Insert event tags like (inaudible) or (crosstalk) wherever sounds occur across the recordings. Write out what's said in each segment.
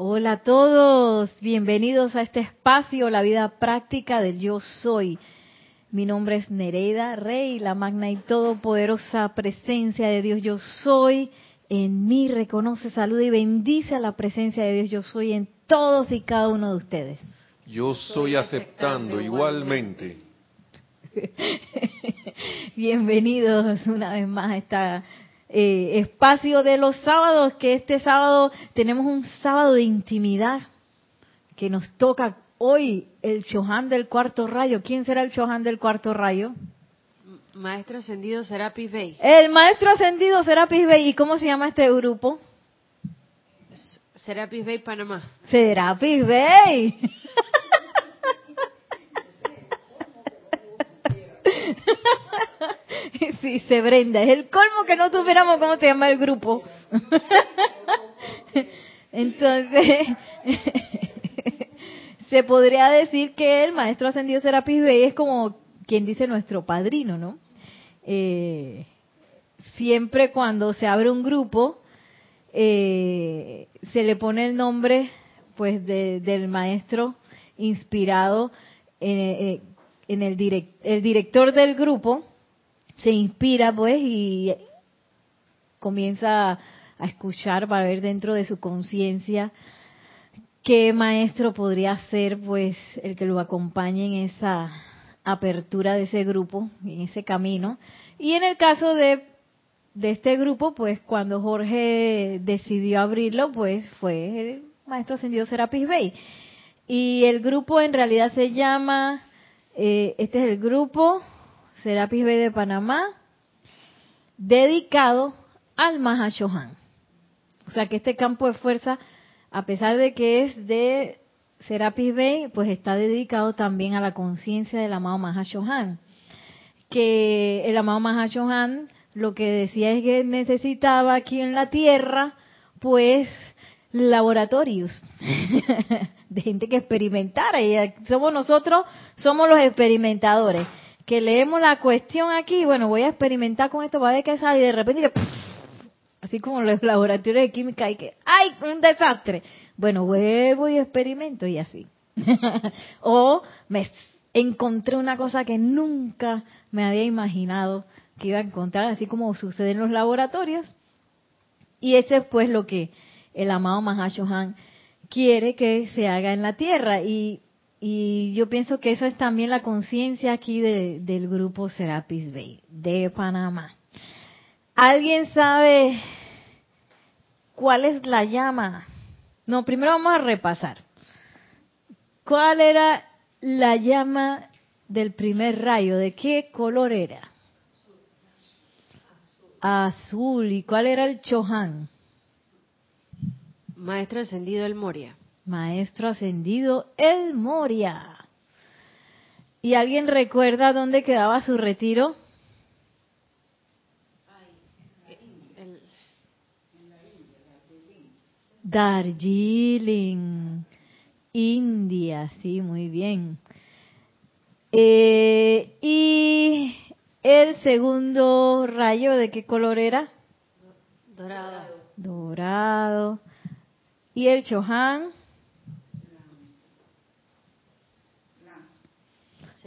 Hola a todos, bienvenidos a este espacio, la vida práctica del yo soy. Mi nombre es Nereida Rey, la magna y todopoderosa presencia de Dios yo soy. En mí reconoce, saluda y bendice a la presencia de Dios yo soy en todos y cada uno de ustedes. Yo soy aceptando igualmente. (laughs) Bienvenidos una vez más a esta eh, espacio de los sábados, que este sábado tenemos un sábado de intimidad que nos toca hoy el Chohan del cuarto rayo. ¿Quién será el Chohan del cuarto rayo? Maestro ascendido Serapis Bey. El maestro ascendido Serapis Bey. ¿Y cómo se llama este grupo? Serapis Bay Panamá. Serapis Bay. (laughs) Sí, se brenda. Es el colmo que no tuviéramos cómo se llama el grupo. (laughs) Entonces, (laughs) se podría decir que el maestro ascendido Serapis Bey es como quien dice nuestro padrino, ¿no? Eh, siempre cuando se abre un grupo, eh, se le pone el nombre pues del maestro inspirado en, eh, en el, direct, el director del grupo se inspira pues y comienza a escuchar para ver dentro de su conciencia qué maestro podría ser pues el que lo acompañe en esa apertura de ese grupo, en ese camino. Y en el caso de, de este grupo, pues cuando Jorge decidió abrirlo, pues fue el maestro ascendido Serapis Bey. Y el grupo en realidad se llama, eh, este es el grupo Serapis Bay de Panamá, dedicado al Mahashohan. O sea que este campo de fuerza, a pesar de que es de Serapis Bay, pues está dedicado también a la conciencia del amado Mahashohan. Que el amado Mahashohan lo que decía es que necesitaba aquí en la Tierra, pues, laboratorios (laughs) de gente que experimentara. Y somos nosotros, somos los experimentadores que leemos la cuestión aquí, bueno, voy a experimentar con esto para ver qué sale y de repente, así como los laboratorios de química, y que, ¡ay, un desastre! Bueno, vuelvo y experimento y así. (laughs) o me encontré una cosa que nunca me había imaginado que iba a encontrar, así como sucede en los laboratorios. Y ese es pues lo que el amado Mahashohan quiere que se haga en la Tierra. Y y yo pienso que eso es también la conciencia aquí del grupo Serapis Bay de Panamá. ¿Alguien sabe cuál es la llama? No, primero vamos a repasar. ¿Cuál era la llama del primer rayo? ¿De qué color era? Azul. ¿Y cuál era el Chohan? Maestro ascendido el Moria. Maestro ascendido El Moria. ¿Y alguien recuerda dónde quedaba su retiro? Darjeeling, India, sí, muy bien. Eh, ¿Y el segundo rayo de qué color era? Dorado. Dorado. ¿Y el Chohan?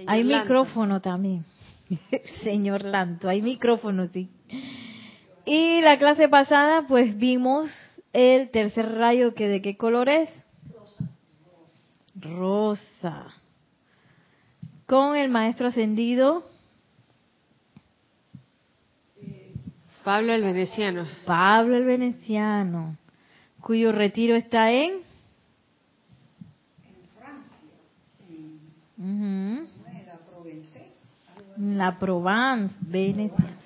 Hay micrófono también. (laughs) Señor Lanto, hay micrófono, sí. Y la clase pasada, pues vimos el tercer rayo, que de qué color es? Rosa. Con el maestro ascendido. Pablo el Veneciano. Pablo el Veneciano, cuyo retiro está en... En Francia. En la Provence, Venecia.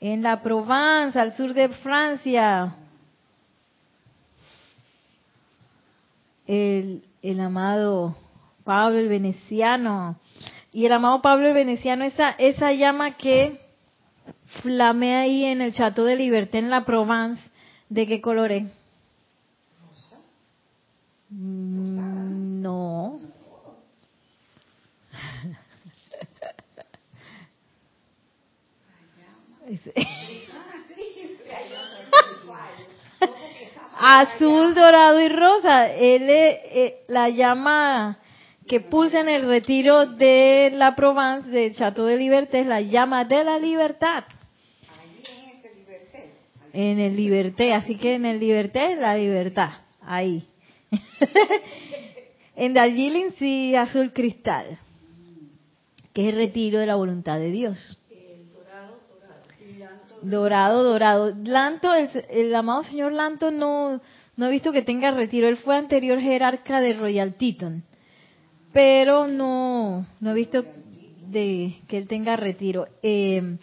En la Provence, al sur de Francia. El, el amado Pablo el Veneciano. Y el amado Pablo el Veneciano, esa, esa llama que flamea ahí en el Chateau de Liberté en la Provence, ¿de qué color no. (laughs) Azul, dorado y rosa. Él es eh, la llama que pulsa en el retiro de la Provence, del Chateau de Liberté, es la llama de la libertad. En el Liberté, así que en el Liberté, la libertad. Ahí. (laughs) en Darjeeling, sí, azul cristal, que es el retiro de la voluntad de Dios. Dorado, dorado. Lanto, el, el amado señor Lanto no, no he visto que tenga retiro. Él fue anterior jerarca de Royal Teton, pero no, no he visto de que él tenga retiro. Eh,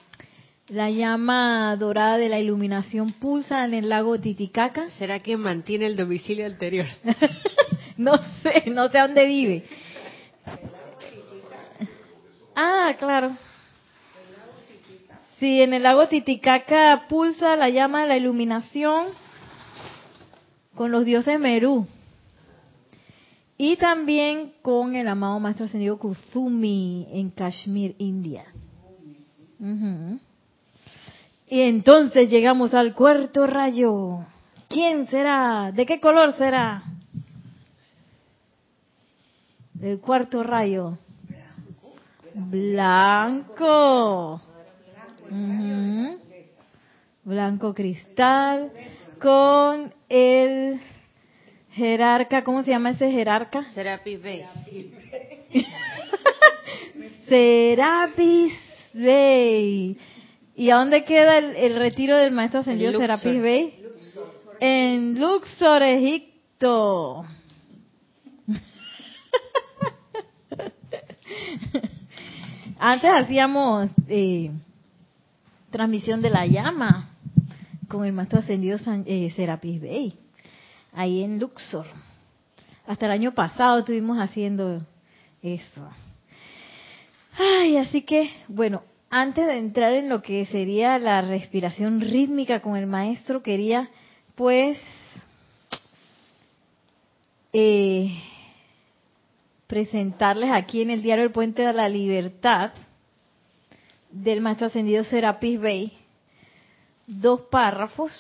la llama dorada de la iluminación pulsa en el lago Titicaca. (laughs) ¿Será que mantiene el domicilio anterior? (laughs) no sé, no sé dónde vive. (laughs) Ah, claro. Sí, en el lago Titicaca pulsa la llama de la iluminación con los dioses Merú. Y también con el amado Maestro Ascendido Kuzumi en Kashmir, India. Y entonces llegamos al cuarto rayo. ¿Quién será? ¿De qué color será? El cuarto rayo. Blanco. Blanco cristal con el jerarca, ¿cómo se llama ese jerarca? Serapis Bey. (laughs) Serapis Bey. ¿Y a dónde queda el, el retiro del maestro ascendido En Luxor. Serapis Bey? En Luxor, Egipto. (laughs) Antes hacíamos eh, transmisión de la llama con el maestro ascendido San- eh, Serapis Bey, ahí en Luxor. Hasta el año pasado estuvimos haciendo eso. Ay, así que, bueno, antes de entrar en lo que sería la respiración rítmica con el maestro, quería, pues, eh, presentarles aquí en el diario El Puente de la Libertad del maestro ascendido Serapis Bey dos párrafos.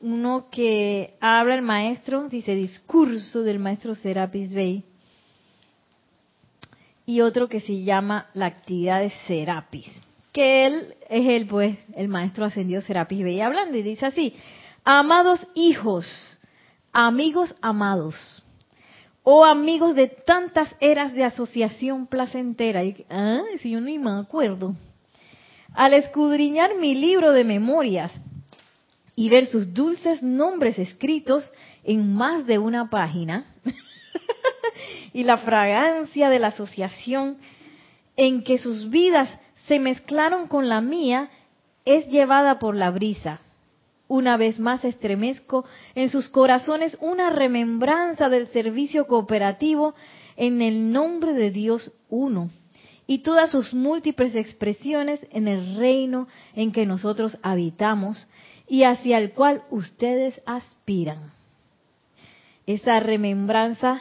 Uno que habla el maestro, dice discurso del maestro Serapis Bey. Y otro que se llama la actividad de Serapis. Que él es el, pues, el maestro ascendido Serapis Bey hablando y dice así: Amados hijos, amigos amados, oh amigos de tantas eras de asociación placentera. Y, ah, si yo ni me acuerdo. Al escudriñar mi libro de memorias y ver sus dulces nombres escritos en más de una página, (laughs) y la fragancia de la asociación en que sus vidas se mezclaron con la mía, es llevada por la brisa. Una vez más estremezco en sus corazones una remembranza del servicio cooperativo en el nombre de Dios uno y todas sus múltiples expresiones en el reino en que nosotros habitamos y hacia el cual ustedes aspiran. Esa remembranza,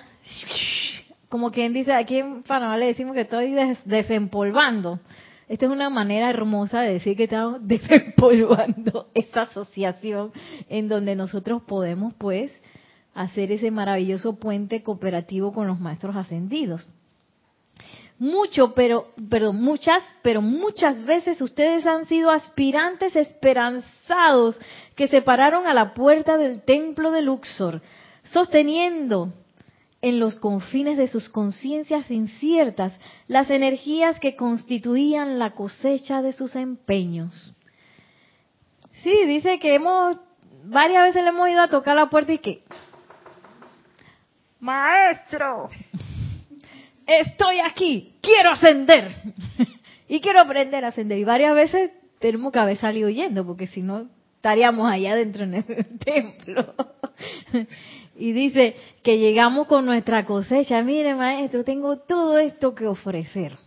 como quien dice, aquí en Panamá le decimos que estoy des- desempolvando. Esta es una manera hermosa de decir que estamos (laughs) desempolvando esa asociación en donde nosotros podemos, pues, hacer ese maravilloso puente cooperativo con los maestros ascendidos mucho, pero, perdón, muchas, pero muchas veces ustedes han sido aspirantes esperanzados que se pararon a la puerta del templo de Luxor, sosteniendo en los confines de sus conciencias inciertas las energías que constituían la cosecha de sus empeños. Sí, dice que hemos, varias veces le hemos ido a tocar la puerta y que, maestro, estoy aquí, quiero ascender. (laughs) y quiero aprender a ascender. Y varias veces tenemos que haber salido huyendo, porque si no, estaríamos allá dentro en el (laughs) templo. (laughs) y dice que llegamos con nuestra cosecha. Mire, maestro, tengo todo esto que ofrecer.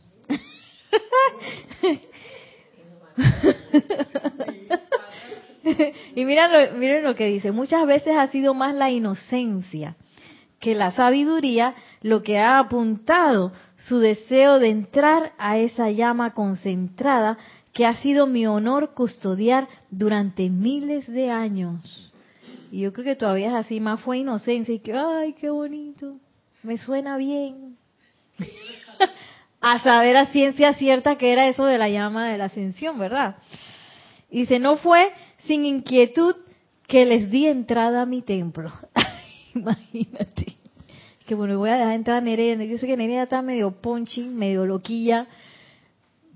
y miren lo, miren lo que dice. Muchas veces ha sido más la inocencia que la sabiduría lo que ha apuntado su deseo de entrar a esa llama concentrada que ha sido mi honor custodiar durante miles de años. Y yo creo que todavía es así, más fue inocencia y que, ay, qué bonito, me suena bien. (laughs) a saber a ciencia cierta que era eso de la llama de la ascensión, ¿verdad? Y dice, no fue sin inquietud que les di entrada a mi templo. (laughs) (laughs) Imagínate. Que bueno, voy a dejar entrar a Nereida. Yo sé que Nereida está medio ponching, medio loquilla,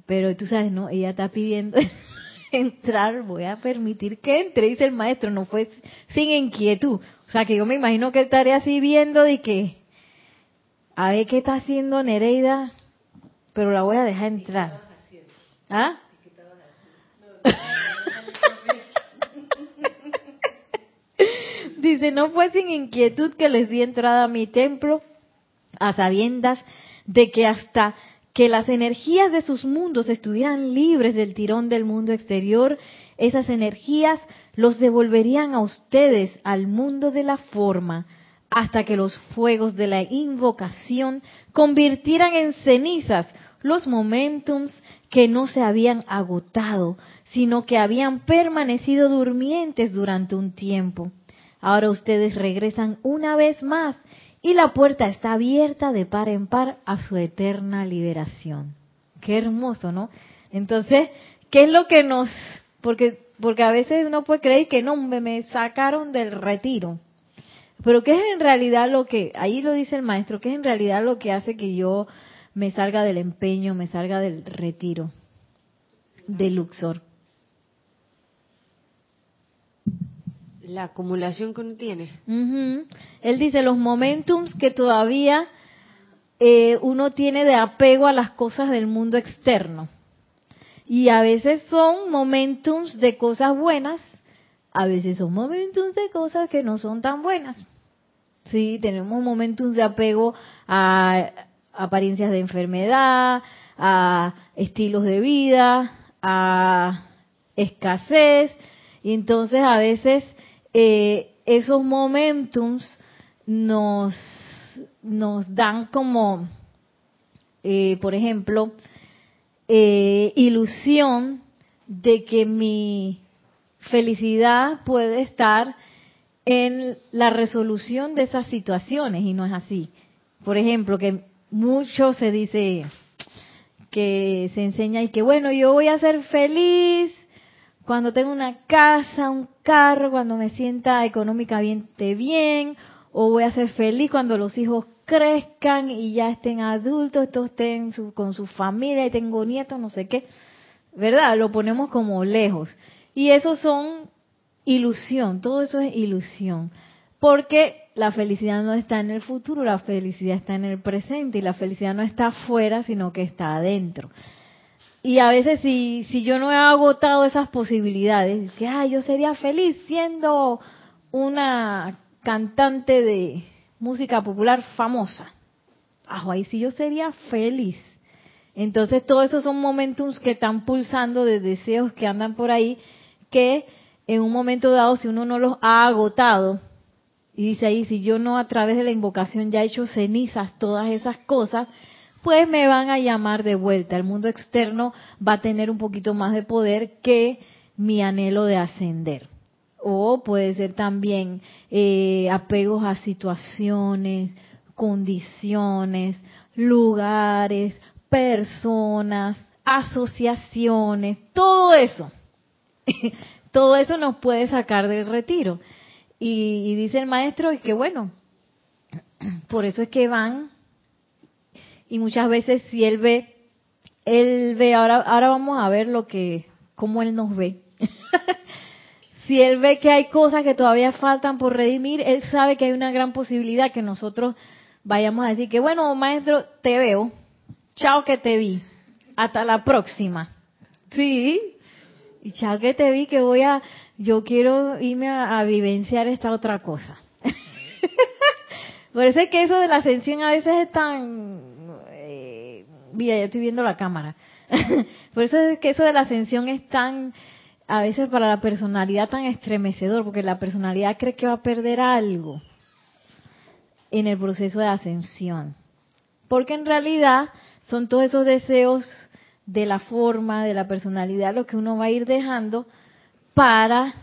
pero tú sabes, ¿no? Ella está pidiendo (laughs) entrar, voy a permitir que entre, dice el maestro, no fue sin inquietud. O sea, que yo me imagino que estaría así viendo de que, a ver qué está haciendo Nereida, pero la voy a dejar entrar. ¿Ah? Dice, no fue sin inquietud que les di entrada a mi templo, a sabiendas de que hasta que las energías de sus mundos estuvieran libres del tirón del mundo exterior, esas energías los devolverían a ustedes al mundo de la forma, hasta que los fuegos de la invocación convirtieran en cenizas los momentums que no se habían agotado, sino que habían permanecido durmientes durante un tiempo. Ahora ustedes regresan una vez más y la puerta está abierta de par en par a su eterna liberación. Qué hermoso, ¿no? Entonces, ¿qué es lo que nos... Porque, porque a veces uno puede creer que no, me, me sacaron del retiro. Pero ¿qué es en realidad lo que, ahí lo dice el maestro, qué es en realidad lo que hace que yo me salga del empeño, me salga del retiro, del Luxor? La acumulación que uno tiene. Él dice los momentums que todavía eh, uno tiene de apego a las cosas del mundo externo. Y a veces son momentums de cosas buenas, a veces son momentums de cosas que no son tan buenas. Sí, tenemos momentums de apego a apariencias de enfermedad, a estilos de vida, a escasez, y entonces a veces eh, esos momentums nos, nos dan como, eh, por ejemplo, eh, ilusión de que mi felicidad puede estar en la resolución de esas situaciones y no es así. Por ejemplo, que mucho se dice que se enseña y que bueno, yo voy a ser feliz cuando tengo una casa, un carro, cuando me sienta económicamente bien, o voy a ser feliz cuando los hijos crezcan y ya estén adultos, todos estén con su familia y tengo nietos, no sé qué. ¿Verdad? Lo ponemos como lejos. Y eso son ilusión, todo eso es ilusión. Porque la felicidad no está en el futuro, la felicidad está en el presente y la felicidad no está afuera, sino que está adentro. Y a veces si, si yo no he agotado esas posibilidades, dice, ah, yo sería feliz siendo una cantante de música popular famosa. Ah, ahí sí yo sería feliz. Entonces todos esos son momentos que están pulsando de deseos que andan por ahí, que en un momento dado, si uno no los ha agotado, y dice ahí, si yo no a través de la invocación ya he hecho cenizas todas esas cosas, pues me van a llamar de vuelta. El mundo externo va a tener un poquito más de poder que mi anhelo de ascender. O puede ser también eh, apegos a situaciones, condiciones, lugares, personas, asociaciones, todo eso. (laughs) todo eso nos puede sacar del retiro. Y, y dice el maestro que bueno, (clears throat) por eso es que van y muchas veces si él ve, él ve, ahora, ahora vamos a ver lo que, cómo él nos ve. (laughs) si él ve que hay cosas que todavía faltan por redimir, él sabe que hay una gran posibilidad que nosotros vayamos a decir que, bueno, maestro, te veo, chao que te vi, hasta la próxima. Sí, y chao que te vi que voy a, yo quiero irme a, a vivenciar esta otra cosa. (laughs) Por eso es que eso de la ascensión a veces es tan Mira, ya estoy viendo la cámara. (laughs) Por eso es que eso de la ascensión es tan, a veces para la personalidad tan estremecedor, porque la personalidad cree que va a perder algo en el proceso de ascensión. Porque en realidad son todos esos deseos de la forma, de la personalidad, lo que uno va a ir dejando para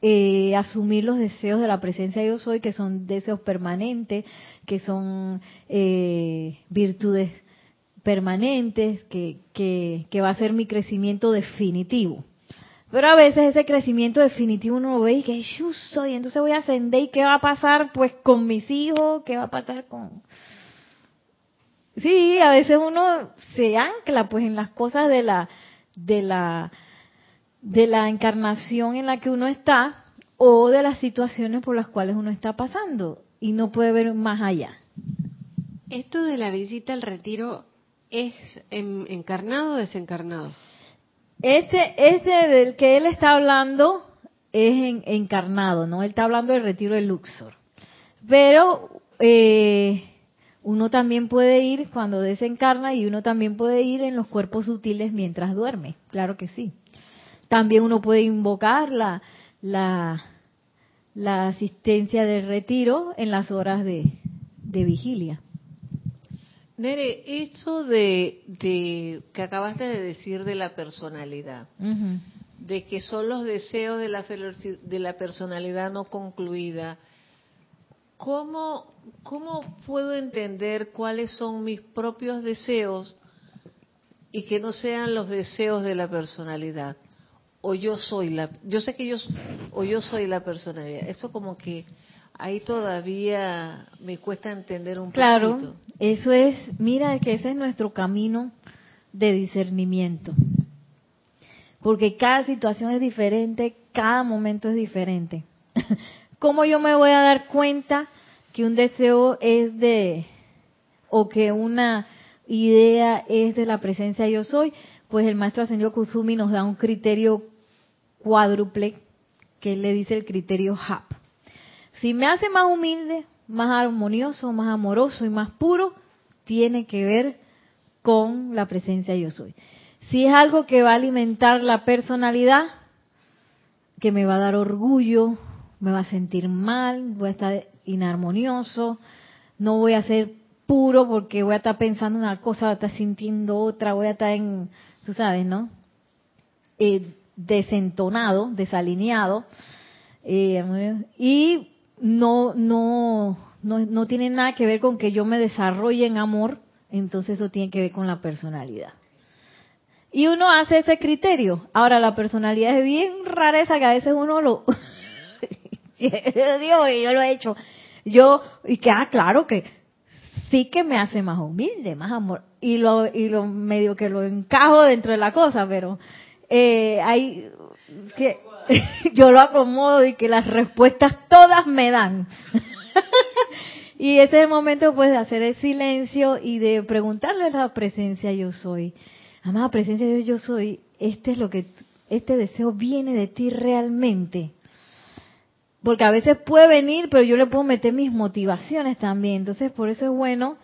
eh, asumir los deseos de la presencia de yo soy, que son deseos permanentes, que son eh, virtudes permanentes, que, que, que va a ser mi crecimiento definitivo. Pero a veces ese crecimiento definitivo uno ve y que yo soy, entonces voy a ascender y qué va a pasar pues con mis hijos, qué va a pasar con... Sí, a veces uno se ancla pues en las cosas de la de la de la encarnación en la que uno está o de las situaciones por las cuales uno está pasando y no puede ver más allá. Esto de la visita al retiro es encarnado o desencarnado. Este, este del que él está hablando es encarnado, ¿no? Él está hablando del retiro de Luxor. Pero eh, uno también puede ir cuando desencarna y uno también puede ir en los cuerpos sutiles mientras duerme, claro que sí. También uno puede invocar la, la, la asistencia del retiro en las horas de vigilia. Nere, eso de, de, que acabaste de decir de la personalidad, de que son los deseos de la, de la personalidad no concluida, ¿cómo, ¿cómo puedo entender cuáles son mis propios deseos y que no sean los deseos de la personalidad? O yo soy la, yo sé que yo, o yo soy la personalidad. Eso como que ahí todavía me cuesta entender un claro, eso es, mira que ese es nuestro camino de discernimiento. Porque cada situación es diferente, cada momento es diferente. (laughs) ¿Cómo yo me voy a dar cuenta que un deseo es de, o que una idea es de la presencia yo soy? Pues el maestro Ascendido Kusumi nos da un criterio cuádruple que le dice el criterio HAP. Si me hace más humilde, más armonioso, más amoroso y más puro, tiene que ver con la presencia yo soy. Si es algo que va a alimentar la personalidad, que me va a dar orgullo, me va a sentir mal, voy a estar inarmonioso, no voy a ser puro porque voy a estar pensando una cosa, voy a estar sintiendo otra, voy a estar en, tú sabes, ¿no? Eh, desentonado, desalineado. Eh, y no, no, no, no tiene nada que ver con que yo me desarrolle en amor, entonces eso tiene que ver con la personalidad. Y uno hace ese criterio. Ahora, la personalidad es bien rara esa que a veces uno lo... (laughs) Dios, yo lo he hecho. Yo, y que, ah, claro que sí que me hace más humilde, más amor. Y lo, y lo medio que lo encajo dentro de la cosa, pero eh, hay que (laughs) yo lo acomodo y que las respuestas todas me dan. (laughs) y ese es el momento pues de hacer el silencio y de preguntarle a la presencia yo soy. Amada presencia de Dios yo soy, este es lo que este deseo viene de ti realmente. Porque a veces puede venir, pero yo le puedo meter mis motivaciones también. Entonces, por eso es bueno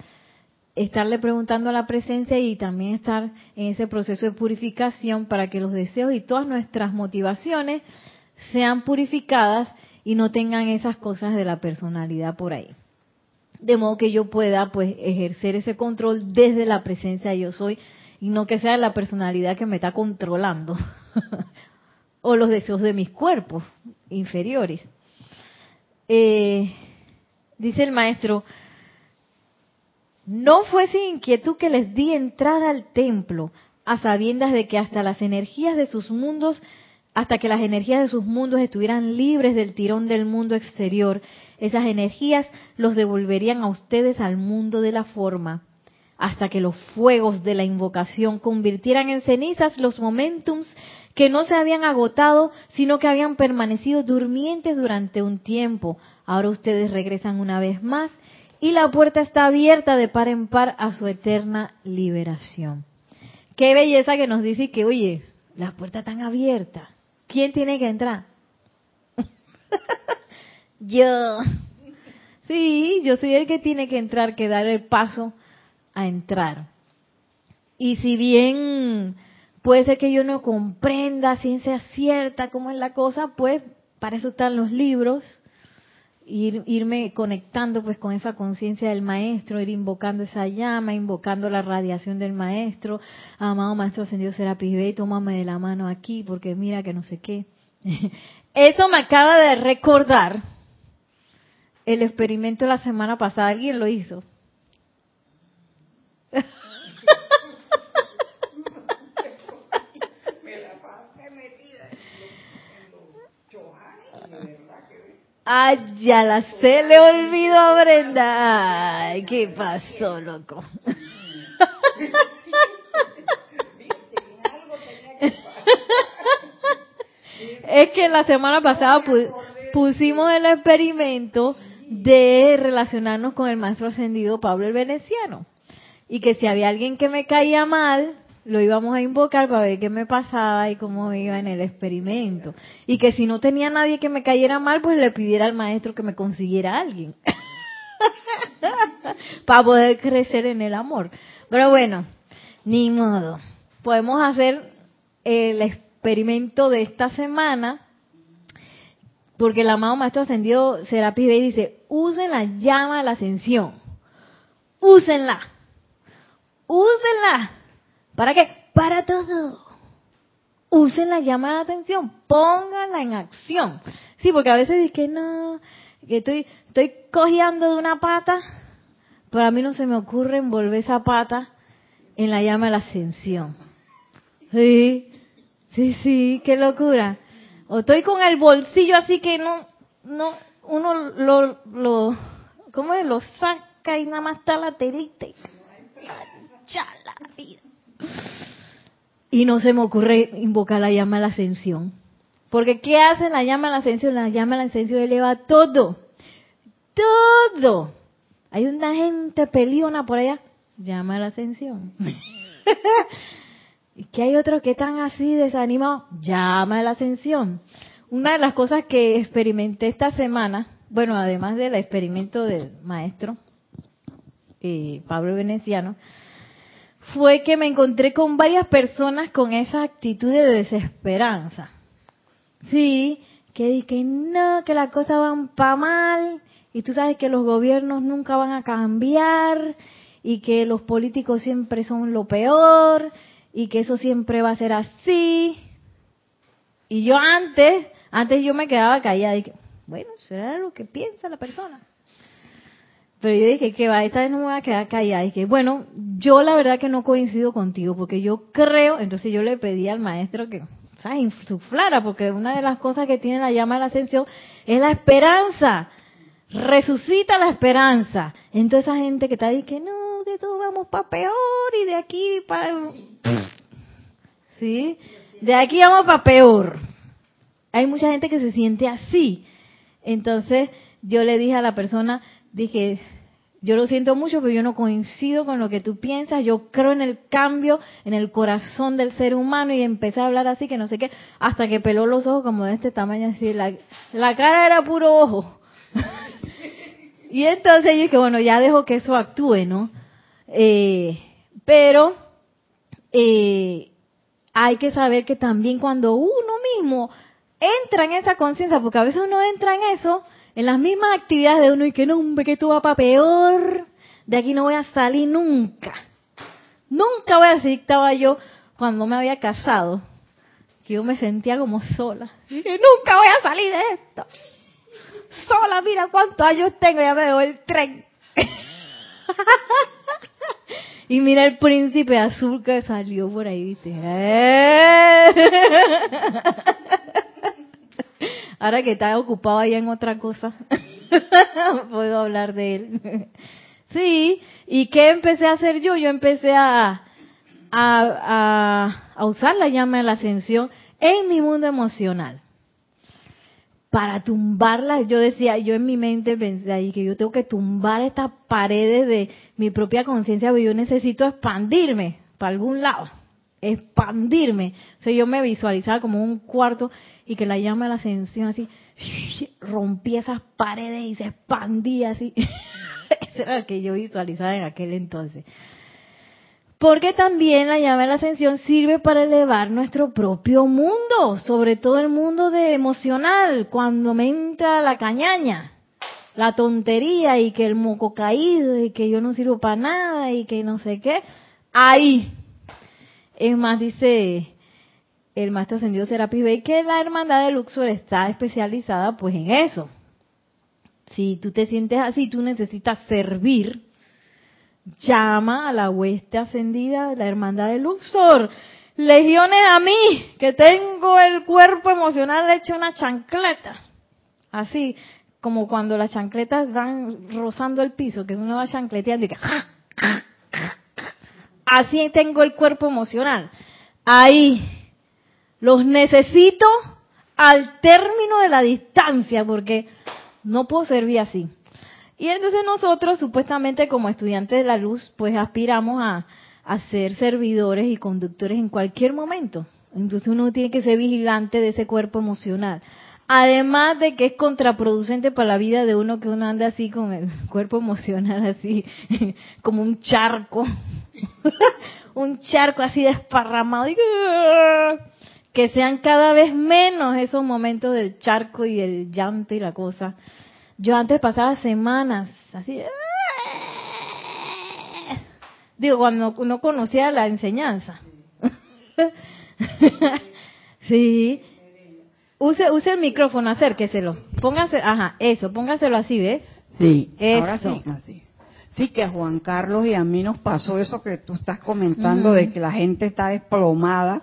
estarle preguntando a la presencia y también estar en ese proceso de purificación para que los deseos y todas nuestras motivaciones sean purificadas y no tengan esas cosas de la personalidad por ahí. De modo que yo pueda pues ejercer ese control desde la presencia yo soy y no que sea la personalidad que me está controlando (laughs) o los deseos de mis cuerpos inferiores. Eh, dice el maestro, no fue sin inquietud que les di entrada al templo, a sabiendas de que hasta las energías de sus mundos, hasta que las energías de sus mundos estuvieran libres del tirón del mundo exterior, esas energías los devolverían a ustedes al mundo de la forma, hasta que los fuegos de la invocación convirtieran en cenizas los momentums que no se habían agotado, sino que habían permanecido durmientes durante un tiempo. Ahora ustedes regresan una vez más y la puerta está abierta de par en par a su eterna liberación. Qué belleza que nos dice que, oye, las puertas están abiertas. ¿Quién tiene que entrar? (laughs) yo. Sí, yo soy el que tiene que entrar, que dar el paso a entrar. Y si bien puede ser que yo no comprenda ciencia cierta cómo es la cosa, pues para eso están los libros, irme conectando pues con esa conciencia del maestro, ir invocando esa llama, invocando la radiación del maestro, amado maestro ascendido Serapis Bey, tómame de la mano aquí porque mira que no sé qué. (laughs) Eso me acaba de recordar el experimento de la semana pasada. ¿Alguien lo hizo? (laughs) Ay, ya la se le olvidó a Brenda. Ay, ¿qué pasó, loco? es que la semana pasada pusimos el experimento de relacionarnos con el maestro ascendido Pablo el Veneciano. Y que si había alguien que me caía mal, lo íbamos a invocar para ver qué me pasaba y cómo iba en el experimento. Y que si no tenía nadie que me cayera mal, pues le pidiera al maestro que me consiguiera alguien. (laughs) para poder crecer en el amor. Pero bueno, ni modo. Podemos hacer el experimento de esta semana, porque el amado Maestro Ascendido Serapis Bey dice, usen la llama de la ascensión. Úsenla. Úsenla ¿Para qué? Para todo. Usen la llama de atención, pónganla en acción. Sí, porque a veces dicen que no, que estoy, estoy cojeando de una pata, pero a mí no se me ocurre envolver esa pata en la llama de la ascensión. Sí, sí, sí, qué locura. O estoy con el bolsillo así que no, no, uno lo, lo, ¿cómo es? Lo saca y nada más está la. Chala, vida. Y no se me ocurre invocar la llama de la ascensión. Porque ¿qué hace la llama de la ascensión? La llama de la ascensión eleva todo. Todo. Hay una gente peliona por allá. Llama de la ascensión. (laughs) y que hay otros que están así desanimados. Llama de la ascensión. Una de las cosas que experimenté esta semana, bueno, además del experimento del maestro eh, Pablo Veneciano, fue que me encontré con varias personas con esa actitud de desesperanza. Sí, que dicen, no, que las cosas van para mal, y tú sabes que los gobiernos nunca van a cambiar, y que los políticos siempre son lo peor, y que eso siempre va a ser así. Y yo antes, antes yo me quedaba callada y que, bueno, será lo que piensa la persona. Pero yo dije que va, esta vez no me voy a quedar callada. Y que bueno, yo la verdad que no coincido contigo, porque yo creo, entonces yo le pedí al maestro que, ¿sabes? Insuflara, porque una de las cosas que tiene la llama de la ascensión es la esperanza. Resucita la esperanza. Entonces esa gente que está ahí que no, de todo vamos para peor y de aquí para... ¿Sí? De aquí vamos para peor. Hay mucha gente que se siente así. Entonces yo le dije a la persona, dije, yo lo siento mucho, pero yo no coincido con lo que tú piensas, yo creo en el cambio en el corazón del ser humano y empecé a hablar así que no sé qué, hasta que peló los ojos como de este tamaño, así, la, la cara era puro ojo. (laughs) y entonces yo dije, bueno, ya dejo que eso actúe, ¿no? Eh, pero eh, hay que saber que también cuando uno mismo entra en esa conciencia, porque a veces uno entra en eso, en las mismas actividades de uno y que no, hombre, que tú va para peor, de aquí no voy a salir nunca. Nunca voy a decir estaba yo cuando me había casado, que yo me sentía como sola. Y nunca voy a salir de esto. Sola, mira cuántos años tengo, ya me veo el tren. (laughs) y mira el príncipe azul que salió por ahí, ¿viste? (laughs) Ahora que está ocupado ahí en otra cosa, (laughs) puedo hablar de él. (laughs) sí, ¿y qué empecé a hacer yo? Yo empecé a, a, a, usar la llama de la ascensión en mi mundo emocional. Para tumbarla, yo decía, yo en mi mente pensé ahí que yo tengo que tumbar estas paredes de mi propia conciencia, porque yo necesito expandirme para algún lado expandirme. O sea, yo me visualizaba como un cuarto y que la llama de la ascensión así rompía esas paredes y se expandía así. (laughs) Eso era lo que yo visualizaba en aquel entonces. Porque también la llama de la ascensión sirve para elevar nuestro propio mundo, sobre todo el mundo de emocional, cuando me entra la cañaña, la tontería y que el moco caído y que yo no sirvo para nada y que no sé qué. Ahí, es más, dice el maestro ascendido Serapis Bey que la hermandad de Luxor está especializada pues en eso. Si tú te sientes así, tú necesitas servir, llama a la hueste ascendida de la hermandad de Luxor. Legiones a mí, que tengo el cuerpo emocional hecho una chancleta. Así, como cuando las chancletas van rozando el piso, que uno va chancleteando y que... Así tengo el cuerpo emocional. Ahí, los necesito al término de la distancia, porque no puedo servir así. Y entonces nosotros, supuestamente como estudiantes de la luz, pues aspiramos a, a ser servidores y conductores en cualquier momento. Entonces uno tiene que ser vigilante de ese cuerpo emocional. Además de que es contraproducente para la vida de uno que uno anda así con el (laughs) cuerpo emocional así, (laughs) como un charco, (laughs) un charco así desparramado. que sean cada vez menos esos momentos del charco y el llanto y la cosa. Yo antes pasaba semanas así, digo, cuando no conocía la enseñanza. sí, Use, use el micrófono, acérqueselo. Póngase, ajá, eso, póngaselo así, ¿ves? Sí, ahora sí, así. Sí, que a Juan Carlos y a mí nos pasó eso que tú estás comentando, de que la gente está desplomada,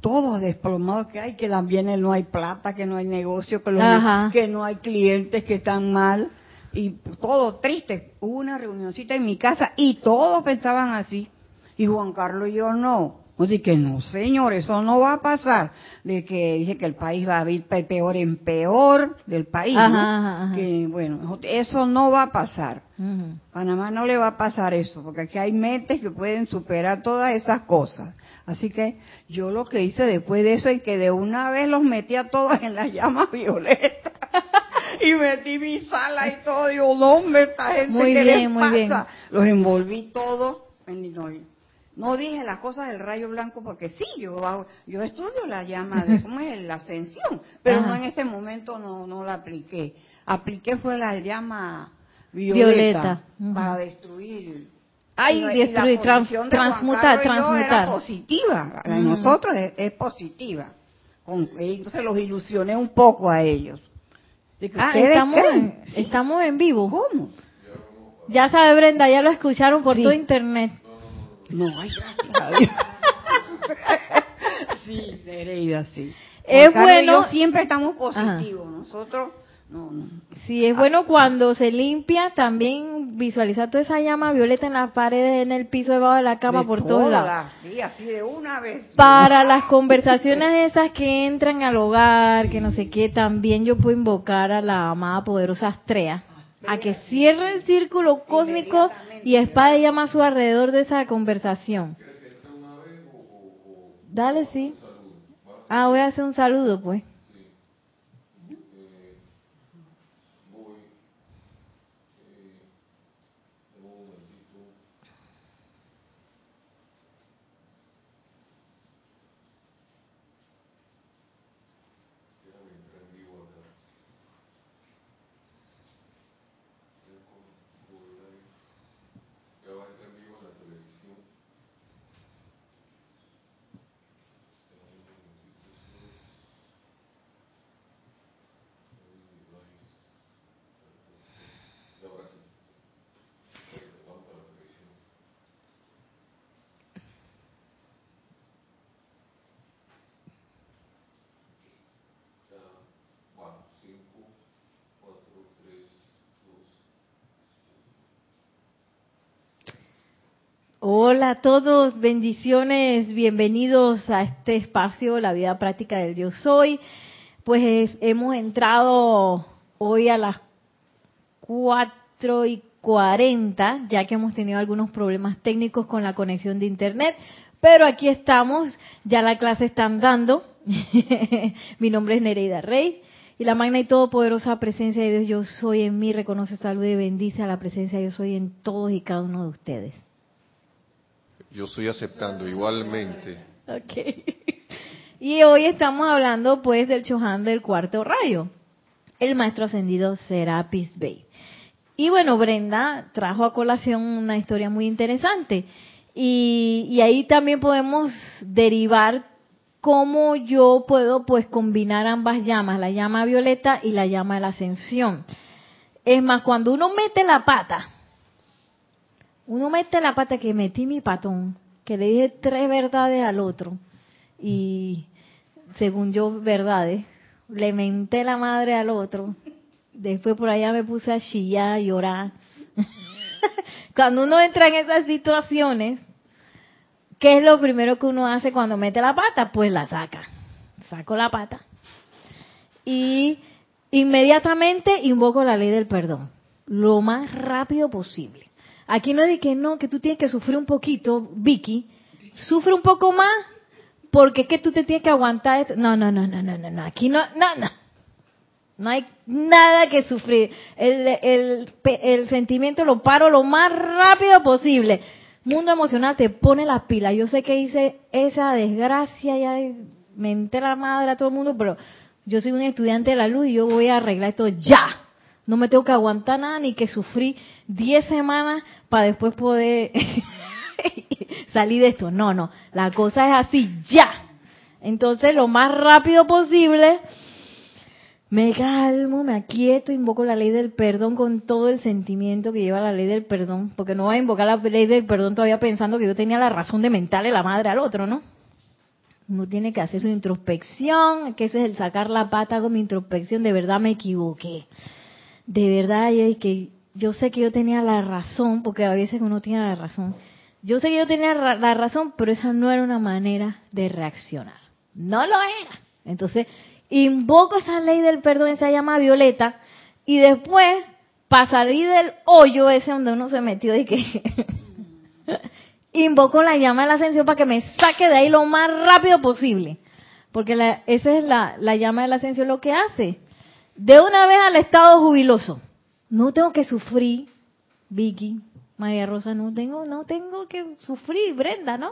todos desplomados, que hay, que también no hay plata, que no hay negocio, que, que no hay clientes que están mal, y todo triste. Hubo una reunioncita en mi casa y todos pensaban así, y Juan Carlos y yo no. Así que no, señor, eso no va a pasar. De que dice que el país va a ir peor en peor del país. Que bueno, eso no va a pasar. Panamá no le va a pasar eso, porque aquí hay mentes que pueden superar todas esas cosas. Así que yo lo que hice después de eso es que de una vez los metí a todos en las llamas (laughs) violetas. y metí mi sala y todo. Digo, hombre, esta gente, muy bien, muy Bien. Los envolví todos en no dije las cosas del rayo blanco porque sí, yo yo estudio la llama de (laughs) cómo es la ascensión, pero no en este momento no, no la apliqué. Apliqué fue la llama violeta, para destruir. Ay, destruir, transmutar, transmutar. Era positiva, la de nosotros es, positiva. entonces los ilusioné un poco a ellos. Ah, estamos en, estamos en vivo. ¿Cómo? Ya sabe Brenda, ya lo escucharon por todo internet. No, hay gracias sí, Nereida, sí. Es bueno. siempre estamos positivos. Nosotros. No, no. Sí, es bueno cuando se limpia también visualizar toda esa llama violeta en las paredes, en el piso debajo de la cama, por todos lados. Sí, así de una vez. Para las conversaciones esas que entran al hogar, que no sé qué, también yo puedo invocar a la amada poderosa Astrea a que cierre el círculo cósmico y espada llama a su alrededor de esa conversación. Dale, sí. Ah, voy a hacer un saludo, pues. Hola a todos, bendiciones, bienvenidos a este espacio, la vida práctica del Dios Soy. Pues hemos entrado hoy a las 4 y 40, ya que hemos tenido algunos problemas técnicos con la conexión de Internet, pero aquí estamos, ya la clase está andando. (laughs) Mi nombre es Nereida Rey. Y la magna y todopoderosa presencia de Dios, yo soy en mí, reconoce, salud y bendice a la presencia de yo soy en todos y cada uno de ustedes. Yo estoy aceptando igualmente. Ok. Y hoy estamos hablando pues del Chohan del cuarto rayo, el maestro ascendido Serapis Bey. Y bueno, Brenda trajo a colación una historia muy interesante. Y, y ahí también podemos derivar cómo yo puedo pues combinar ambas llamas, la llama violeta y la llama de la ascensión. Es más, cuando uno mete la pata, uno mete la pata que metí mi patón, que le dije tres verdades al otro, y según yo verdades, le menté la madre al otro, después por allá me puse a chillar, a llorar. (laughs) cuando uno entra en esas situaciones, ¿qué es lo primero que uno hace cuando mete la pata? Pues la saca. Saco la pata. Y inmediatamente invoco la ley del perdón. Lo más rápido posible. Aquí no es de que no, que tú tienes que sufrir un poquito, Vicky. Sufre un poco más porque que tú te tienes que aguantar. No, no, no, no, no, no, no. Aquí no, no, no. No hay nada que sufrir. El, el, el sentimiento lo paro lo más rápido posible. Mundo emocional te pone las pilas. Yo sé que hice esa desgracia, ya menté la madre a todo el mundo, pero yo soy un estudiante de la luz y yo voy a arreglar esto ya. No me tengo que aguantar nada ni que sufrí 10 semanas para después poder (laughs) salir de esto. No, no, la cosa es así, ya. Entonces, lo más rápido posible, me calmo, me aquieto, invoco la ley del perdón con todo el sentimiento que lleva la ley del perdón, porque no voy a invocar la ley del perdón todavía pensando que yo tenía la razón de mentarle la madre al otro, ¿no? Uno tiene que hacer su introspección, que eso es el sacar la pata con mi introspección, de verdad me equivoqué. De verdad, que yo sé que yo tenía la razón, porque a veces uno tiene la razón. Yo sé que yo tenía la razón, pero esa no era una manera de reaccionar. No lo era. Entonces, invoco esa ley del perdón, esa llama violeta, y después, para salir del hoyo ese donde uno se metió, y que (laughs) invoco la llama de la ascensión para que me saque de ahí lo más rápido posible. Porque la, esa es la, la llama de la ascensión lo que hace. De una vez al estado jubiloso. No tengo que sufrir, Vicky, María Rosa, no tengo, no tengo que sufrir, Brenda, ¿no?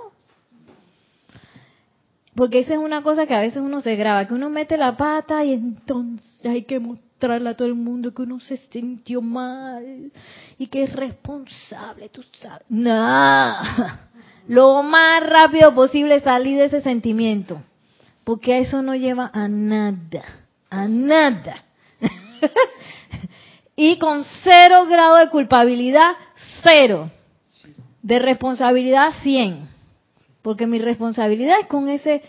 Porque esa es una cosa que a veces uno se graba, que uno mete la pata y entonces hay que mostrarle a todo el mundo que uno se sintió mal y que es responsable, tú sabes. No, (laughs) lo más rápido posible salir de ese sentimiento, porque eso no lleva a nada, a nada. (laughs) y con cero grado de culpabilidad, cero. De responsabilidad, cien porque mi responsabilidad es con ese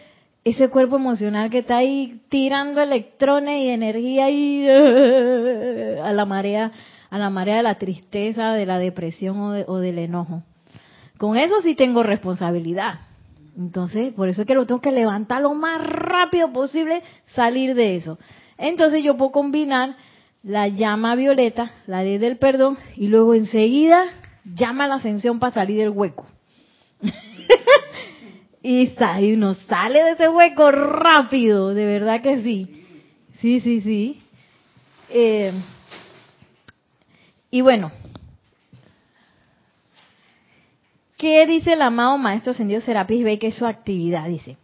ese cuerpo emocional que está ahí tirando electrones y energía y (laughs) a la marea a la marea de la tristeza, de la depresión o, o del enojo. Con eso sí tengo responsabilidad. Entonces, por eso es que lo tengo que levantar lo más rápido posible, salir de eso. Entonces yo puedo combinar la llama violeta, la ley del perdón, y luego enseguida llama a la ascensión para salir del hueco. (laughs) y, sale, uno sale de ese hueco rápido, de verdad que sí. Sí, sí, sí. Eh, y bueno, ¿qué dice el amado Maestro Ascendido Serapis Bey que es su actividad? Dice,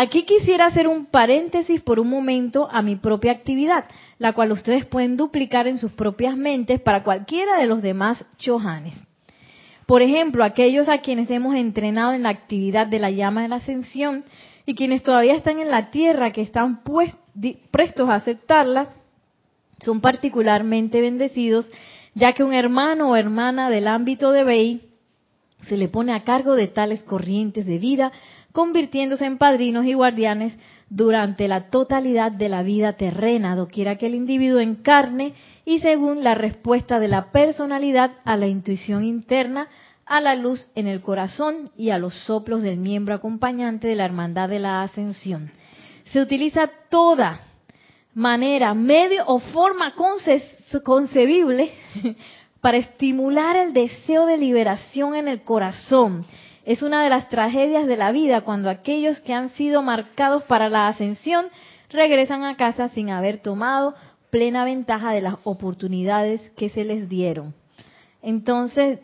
aquí quisiera hacer un paréntesis por un momento a mi propia actividad, la cual ustedes pueden duplicar en sus propias mentes para cualquiera de los demás chohanes. Por ejemplo, aquellos a quienes hemos entrenado en la actividad de la llama de la ascensión y quienes todavía están en la tierra, que están pues, prestos a aceptarla, son particularmente bendecidos, ya que un hermano o hermana del ámbito de Bei se le pone a cargo de tales corrientes de vida, convirtiéndose en padrinos y guardianes durante la totalidad de la vida terrena, doquiera que el individuo encarne y según la respuesta de la personalidad a la intuición interna, a la luz en el corazón y a los soplos del miembro acompañante de la hermandad de la ascensión. Se utiliza toda manera, medio o forma concebible (laughs) para estimular el deseo de liberación en el corazón. Es una de las tragedias de la vida cuando aquellos que han sido marcados para la ascensión regresan a casa sin haber tomado plena ventaja de las oportunidades que se les dieron. Entonces,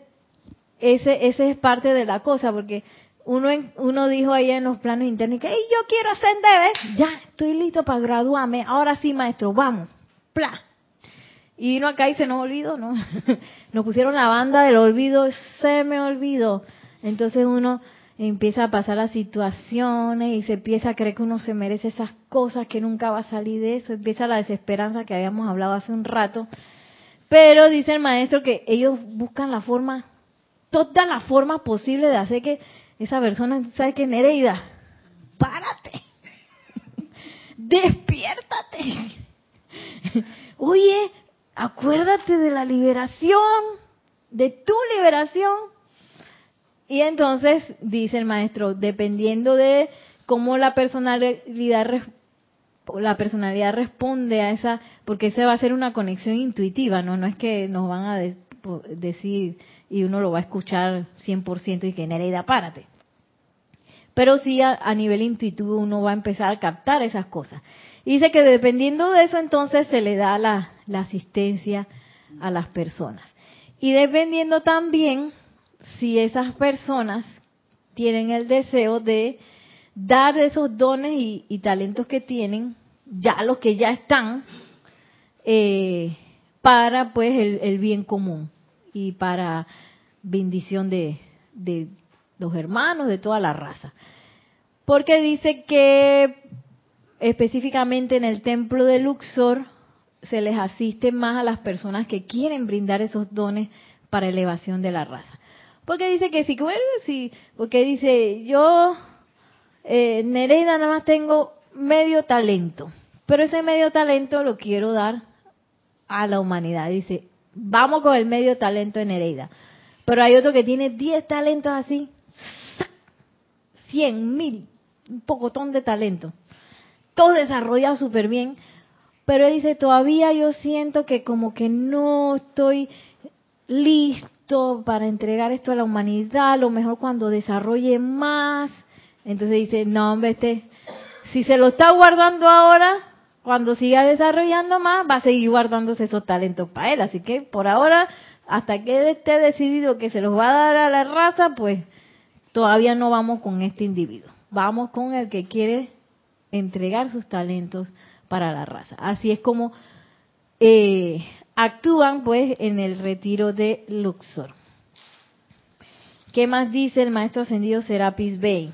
ese, ese es parte de la cosa, porque uno, uno dijo ahí en los planos internos que yo quiero ascender, ya estoy listo para graduarme, ahora sí maestro, vamos, ¡Pla! Y uno acá y se nos olvidó, ¿no? (laughs) Nos pusieron la banda del olvido, se me olvidó. Entonces uno empieza a pasar las situaciones y se empieza a creer que uno se merece esas cosas, que nunca va a salir de eso, empieza la desesperanza que habíamos hablado hace un rato. Pero dice el maestro que ellos buscan la forma, todas las formas posibles de hacer que esa persona, ¿sabe qué, Nereida? Párate, (laughs) despiértate. Oye, acuérdate de la liberación, de tu liberación. Y entonces dice el maestro, dependiendo de cómo la personalidad la personalidad responde a esa, porque esa va a ser una conexión intuitiva, ¿no? No es que nos van a decir y uno lo va a escuchar 100% y que Nereida, párate. Pero sí a, nivel intuitivo uno va a empezar a captar esas cosas. Dice que dependiendo de eso entonces se le da la, la asistencia a las personas. Y dependiendo también si esas personas tienen el deseo de dar esos dones y, talentos que tienen, ya los que ya están, eh, para pues el, bien común y para bendición de, de los hermanos, de toda la raza. Porque dice que específicamente en el templo de Luxor se les asiste más a las personas que quieren brindar esos dones para elevación de la raza. Porque dice que si, sí, porque dice, yo, eh, Nereida nada más tengo medio talento, pero ese medio talento lo quiero dar a la humanidad. Dice, vamos con el medio talento de Nereida. Pero hay otro que tiene 10 talentos así, 100 mil, un pocotón de talento. Todo desarrollado súper bien. Pero él dice, todavía yo siento que como que no estoy listo para entregar esto a la humanidad, a lo mejor cuando desarrolle más. Entonces dice, no, hombre, este, si se lo está guardando ahora, cuando siga desarrollando más, va a seguir guardándose esos talentos para él. Así que por ahora, hasta que él esté decidido que se los va a dar a la raza, pues todavía no vamos con este individuo. Vamos con el que quiere entregar sus talentos para la raza. Así es como eh, actúan pues en el retiro de Luxor. ¿Qué más dice el maestro ascendido Serapis Bey?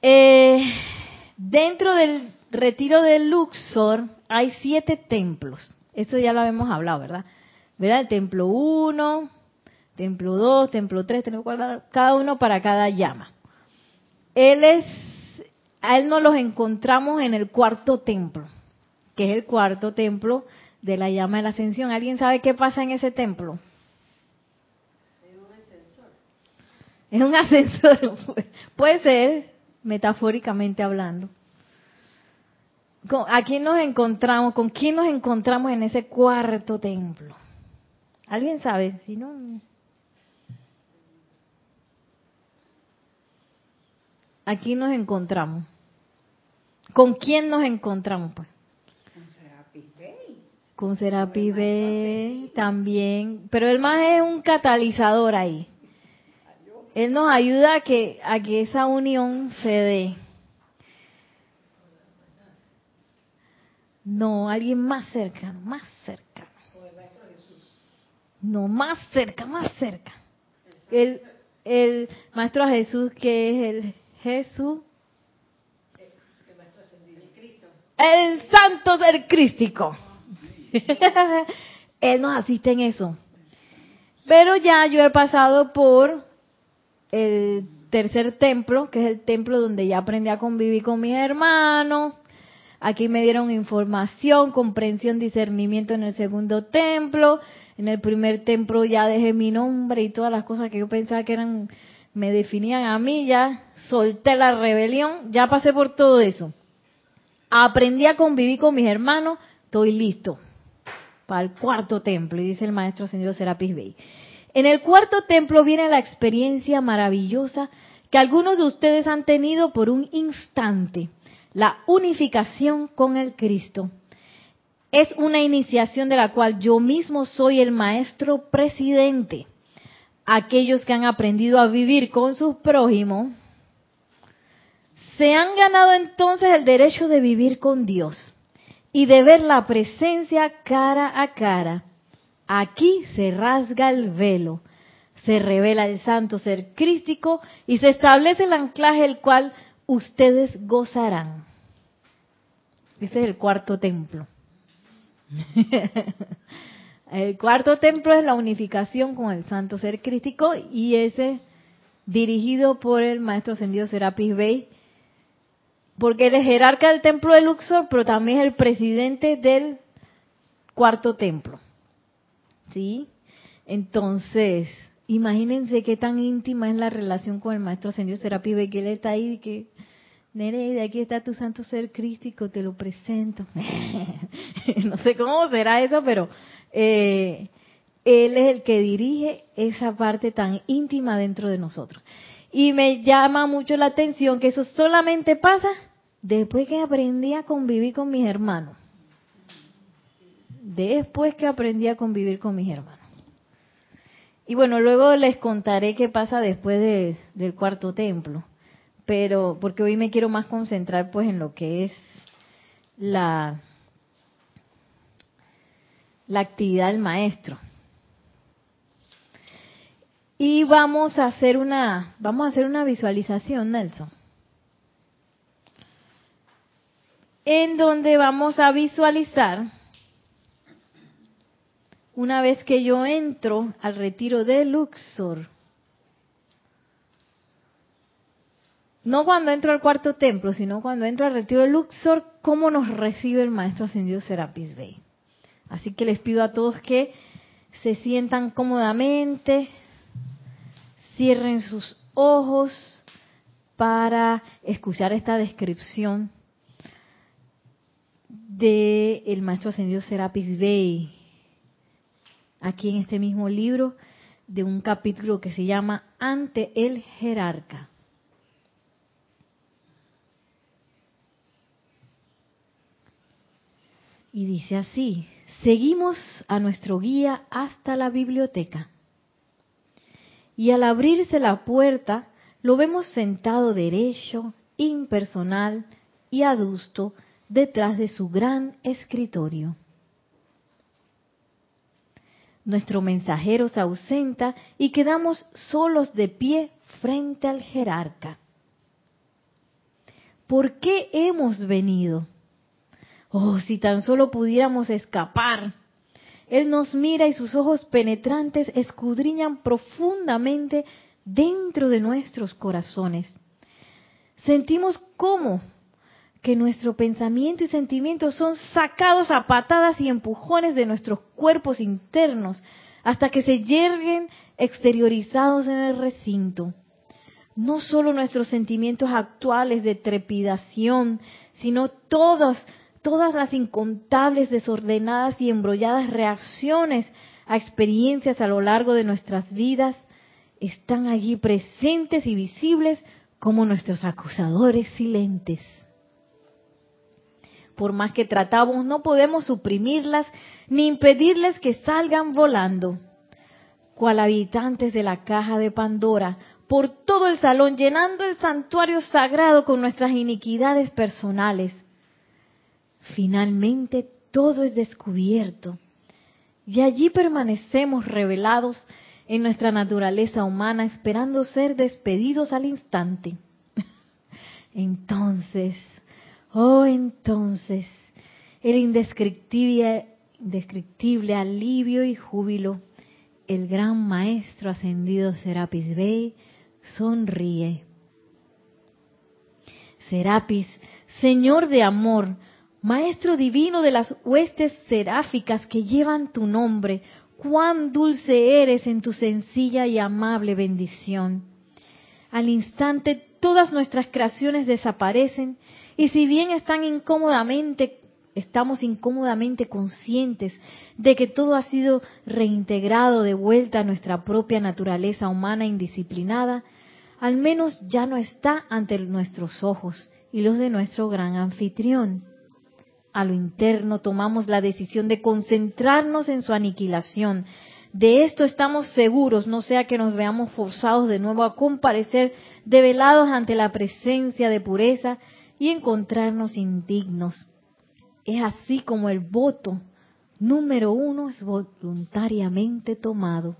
Eh, dentro del retiro de Luxor hay siete templos. Esto ya lo habíamos hablado, ¿verdad? ¿Verdad? El templo 1, templo 2, templo 3, templo 4, cada uno para cada llama. Él es, a él nos los encontramos en el cuarto templo que es el cuarto templo de la llama de la ascensión. ¿Alguien sabe qué pasa en ese templo? Es un ascensor. Es un ascensor, (laughs) puede ser, metafóricamente hablando. ¿A quién nos encontramos? ¿Con quién nos encontramos en ese cuarto templo? ¿Alguien sabe? Si no. Aquí nos encontramos. ¿Con quién nos encontramos? Pues? Con Serapi B también, pero él más es un catalizador ahí. Él nos ayuda a que, a que esa unión se dé. No, alguien más cerca, más cerca. No, más cerca, más cerca. El, el Maestro Jesús, que es el Jesús. El Santo Ser Crístico. (laughs) Él nos asiste en eso. Pero ya yo he pasado por el tercer templo, que es el templo donde ya aprendí a convivir con mis hermanos. Aquí me dieron información, comprensión, discernimiento en el segundo templo. En el primer templo ya dejé mi nombre y todas las cosas que yo pensaba que eran, me definían a mí, ya solté la rebelión, ya pasé por todo eso. Aprendí a convivir con mis hermanos, estoy listo para el cuarto templo, y dice el maestro señor Serapis Bey. En el cuarto templo viene la experiencia maravillosa que algunos de ustedes han tenido por un instante, la unificación con el Cristo. Es una iniciación de la cual yo mismo soy el maestro presidente. Aquellos que han aprendido a vivir con sus prójimos se han ganado entonces el derecho de vivir con Dios y de ver la presencia cara a cara. Aquí se rasga el velo, se revela el santo ser crístico y se establece el anclaje el cual ustedes gozarán. Ese es el cuarto templo. (laughs) el cuarto templo es la unificación con el santo ser crístico y ese dirigido por el maestro ascendido Serapis Bey, porque él es jerarca del templo de Luxor, pero también es el presidente del cuarto templo. ¿Sí? Entonces, imagínense qué tan íntima es la relación con el maestro ascendido Serapis Bey, que él está ahí y que de aquí está tu santo ser crístico, te lo presento. (laughs) no sé cómo será eso, pero eh, él es el que dirige esa parte tan íntima dentro de nosotros. Y me llama mucho la atención que eso solamente pasa después que aprendí a convivir con mis hermanos. Después que aprendí a convivir con mis hermanos. Y bueno, luego les contaré qué pasa después del cuarto templo pero porque hoy me quiero más concentrar pues en lo que es la la actividad del maestro. Y vamos a hacer una vamos a hacer una visualización, Nelson. En donde vamos a visualizar una vez que yo entro al retiro de Luxor no cuando entro al cuarto templo, sino cuando entro al retiro de Luxor, cómo nos recibe el maestro ascendido Serapis Bey. Así que les pido a todos que se sientan cómodamente, cierren sus ojos para escuchar esta descripción del el maestro ascendido Serapis Bey aquí en este mismo libro de un capítulo que se llama Ante el jerarca. Y dice así, seguimos a nuestro guía hasta la biblioteca. Y al abrirse la puerta, lo vemos sentado derecho, impersonal y adusto detrás de su gran escritorio. Nuestro mensajero se ausenta y quedamos solos de pie frente al jerarca. ¿Por qué hemos venido? Oh, si tan solo pudiéramos escapar. Él nos mira y sus ojos penetrantes escudriñan profundamente dentro de nuestros corazones. Sentimos cómo que nuestro pensamiento y sentimientos son sacados a patadas y empujones de nuestros cuerpos internos hasta que se yerguen exteriorizados en el recinto. No solo nuestros sentimientos actuales de trepidación, sino todos todas las incontables, desordenadas y embrolladas reacciones a experiencias a lo largo de nuestras vidas están allí presentes y visibles como nuestros acusadores silentes. Por más que tratamos, no podemos suprimirlas ni impedirles que salgan volando. Cual habitantes de la caja de Pandora, por todo el salón, llenando el santuario sagrado con nuestras iniquidades personales, Finalmente todo es descubierto y allí permanecemos revelados en nuestra naturaleza humana esperando ser despedidos al instante. (laughs) Entonces, oh entonces, el indescriptible, indescriptible alivio y júbilo, el gran maestro ascendido Serapis Bey sonríe. Serapis, Señor de amor, Maestro divino de las huestes seráficas que llevan tu nombre, cuán dulce eres en tu sencilla y amable bendición. Al instante todas nuestras creaciones desaparecen y si bien están incómodamente, estamos incómodamente conscientes de que todo ha sido reintegrado de vuelta a nuestra propia naturaleza humana indisciplinada, al menos ya no está ante nuestros ojos y los de nuestro gran anfitrión a lo interno, tomamos la decisión de concentrarnos en su aniquilación. De esto estamos seguros, no sea que nos veamos forzados de nuevo a comparecer develados ante la presencia de pureza y encontrarnos indignos. Es así como el voto número uno es voluntariamente tomado.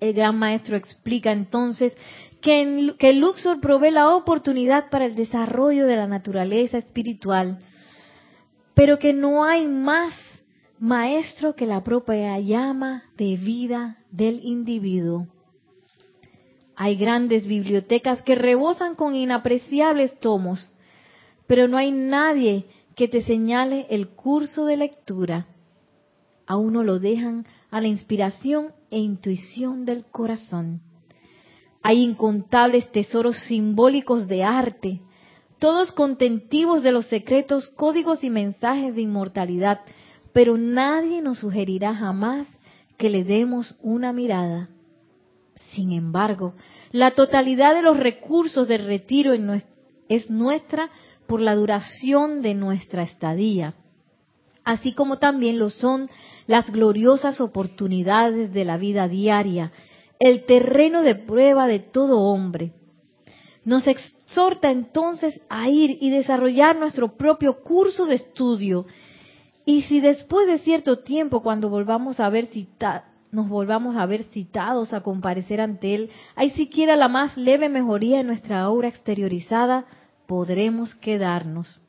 El gran maestro explica entonces que, que Luxor provee la oportunidad para el desarrollo de la naturaleza espiritual, pero que no hay más maestro que la propia llama de vida del individuo. Hay grandes bibliotecas que rebosan con inapreciables tomos, pero no hay nadie que te señale el curso de lectura. A uno lo dejan a la inspiración e intuición del corazón. Hay incontables tesoros simbólicos de arte, todos contentivos de los secretos, códigos y mensajes de inmortalidad, pero nadie nos sugerirá jamás que le demos una mirada. Sin embargo, la totalidad de los recursos del retiro es nuestra por la duración de nuestra estadía, así como también lo son las gloriosas oportunidades de la vida diaria, el terreno de prueba de todo hombre. Nos exhorta entonces a ir y desarrollar nuestro propio curso de estudio. Y si después de cierto tiempo, cuando volvamos a ver nos volvamos a ver citados a comparecer ante Él, hay siquiera la más leve mejoría en nuestra aura exteriorizada, podremos quedarnos.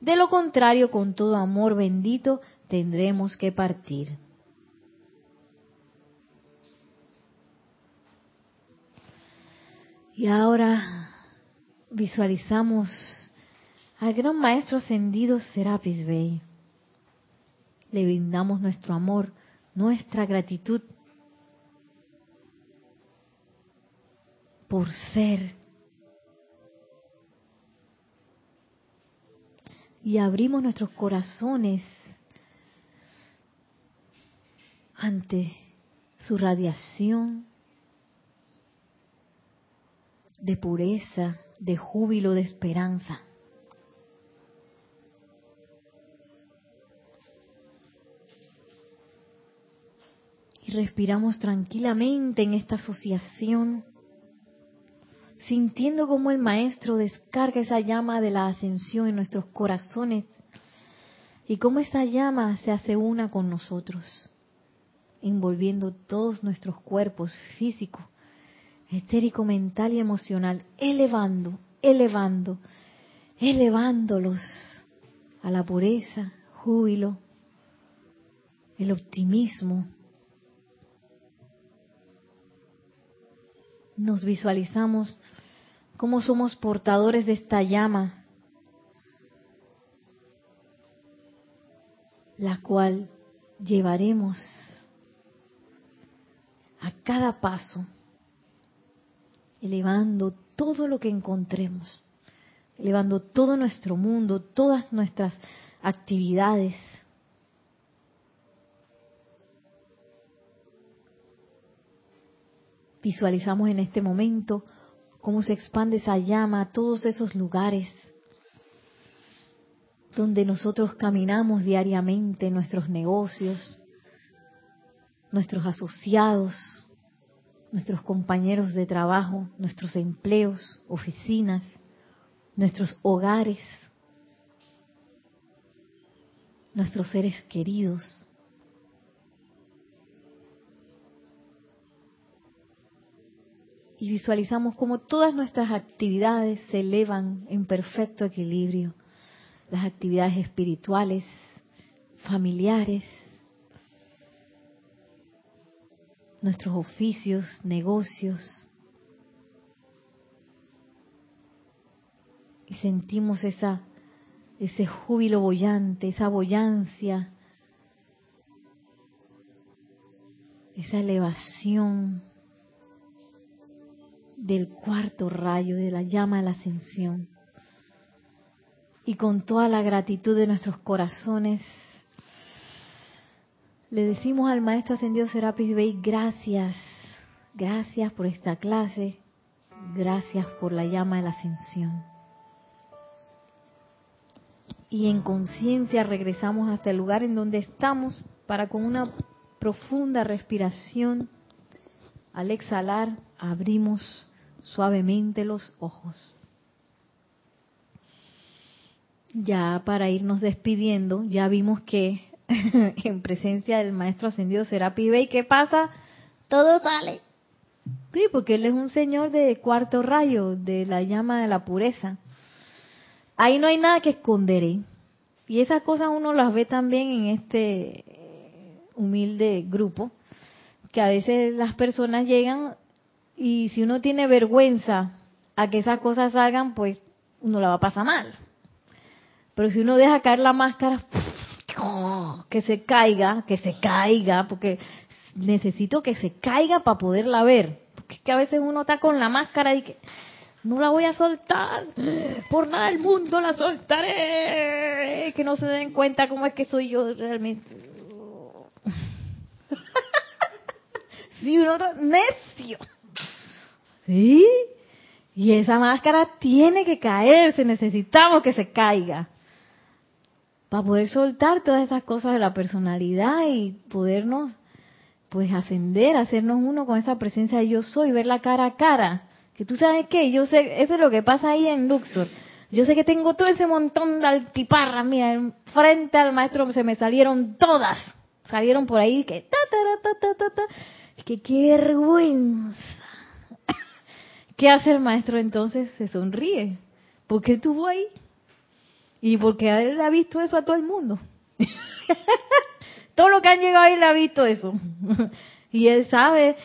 De lo contrario, con todo amor bendito, tendremos que partir. Y ahora visualizamos al gran maestro ascendido Serapis Bey. Le brindamos nuestro amor, nuestra gratitud por ser. Y abrimos nuestros corazones ante su radiación de pureza, de júbilo, de esperanza. Y respiramos tranquilamente en esta asociación, sintiendo como el Maestro descarga esa llama de la ascensión en nuestros corazones y cómo esa llama se hace una con nosotros envolviendo todos nuestros cuerpos físico, estérico, mental y emocional, elevando, elevando, elevándolos a la pureza, júbilo, el optimismo. Nos visualizamos como somos portadores de esta llama, la cual llevaremos a cada paso, elevando todo lo que encontremos, elevando todo nuestro mundo, todas nuestras actividades. Visualizamos en este momento cómo se expande esa llama a todos esos lugares donde nosotros caminamos diariamente, nuestros negocios, nuestros asociados, nuestros compañeros de trabajo, nuestros empleos, oficinas, nuestros hogares, nuestros seres queridos. Y visualizamos cómo todas nuestras actividades se elevan en perfecto equilibrio. Las actividades espirituales, familiares, nuestros oficios, negocios. Y sentimos esa, ese júbilo bollante, esa boyancia, esa elevación del cuarto rayo de la llama de la ascensión. Y con toda la gratitud de nuestros corazones, le decimos al Maestro Ascendido Serapis Bey, gracias, gracias por esta clase, gracias por la llama de la ascensión. Y en conciencia regresamos hasta el lugar en donde estamos para con una profunda respiración, al exhalar, abrimos suavemente los ojos. Ya para irnos despidiendo, ya vimos que (laughs) en presencia del maestro ascendido será pibe y qué pasa todo sale Sí, porque él es un señor de cuarto rayo, de la llama de la pureza. Ahí no hay nada que esconder. ¿eh? Y esas cosas uno las ve también en este humilde grupo, que a veces las personas llegan y si uno tiene vergüenza a que esas cosas salgan, pues uno la va a pasar mal. Pero si uno deja caer la máscara, que se caiga, que se caiga, porque necesito que se caiga para poderla ver. Porque es que a veces uno está con la máscara y que no la voy a soltar, por nada del mundo la soltaré, que no se den cuenta cómo es que soy yo realmente. (laughs) sí, uno necio. ¿Sí? Y esa máscara tiene que caerse, necesitamos que se caiga. Para poder soltar todas esas cosas de la personalidad y podernos, pues, ascender, hacernos uno con esa presencia de yo soy, ver la cara a cara. Que tú sabes qué, yo sé, eso es lo que pasa ahí en Luxor. Yo sé que tengo todo ese montón de altiparras, mira, frente al maestro se me salieron todas. Salieron por ahí que ta ta ta ta ta, que qué vergüenza (coughs) ¿Qué hace el maestro entonces? Se sonríe. ¿Por qué estuvo ahí? Y porque él ha visto eso a todo el mundo. (laughs) todo lo que han llegado ahí le ha visto eso. (laughs) y él sabe,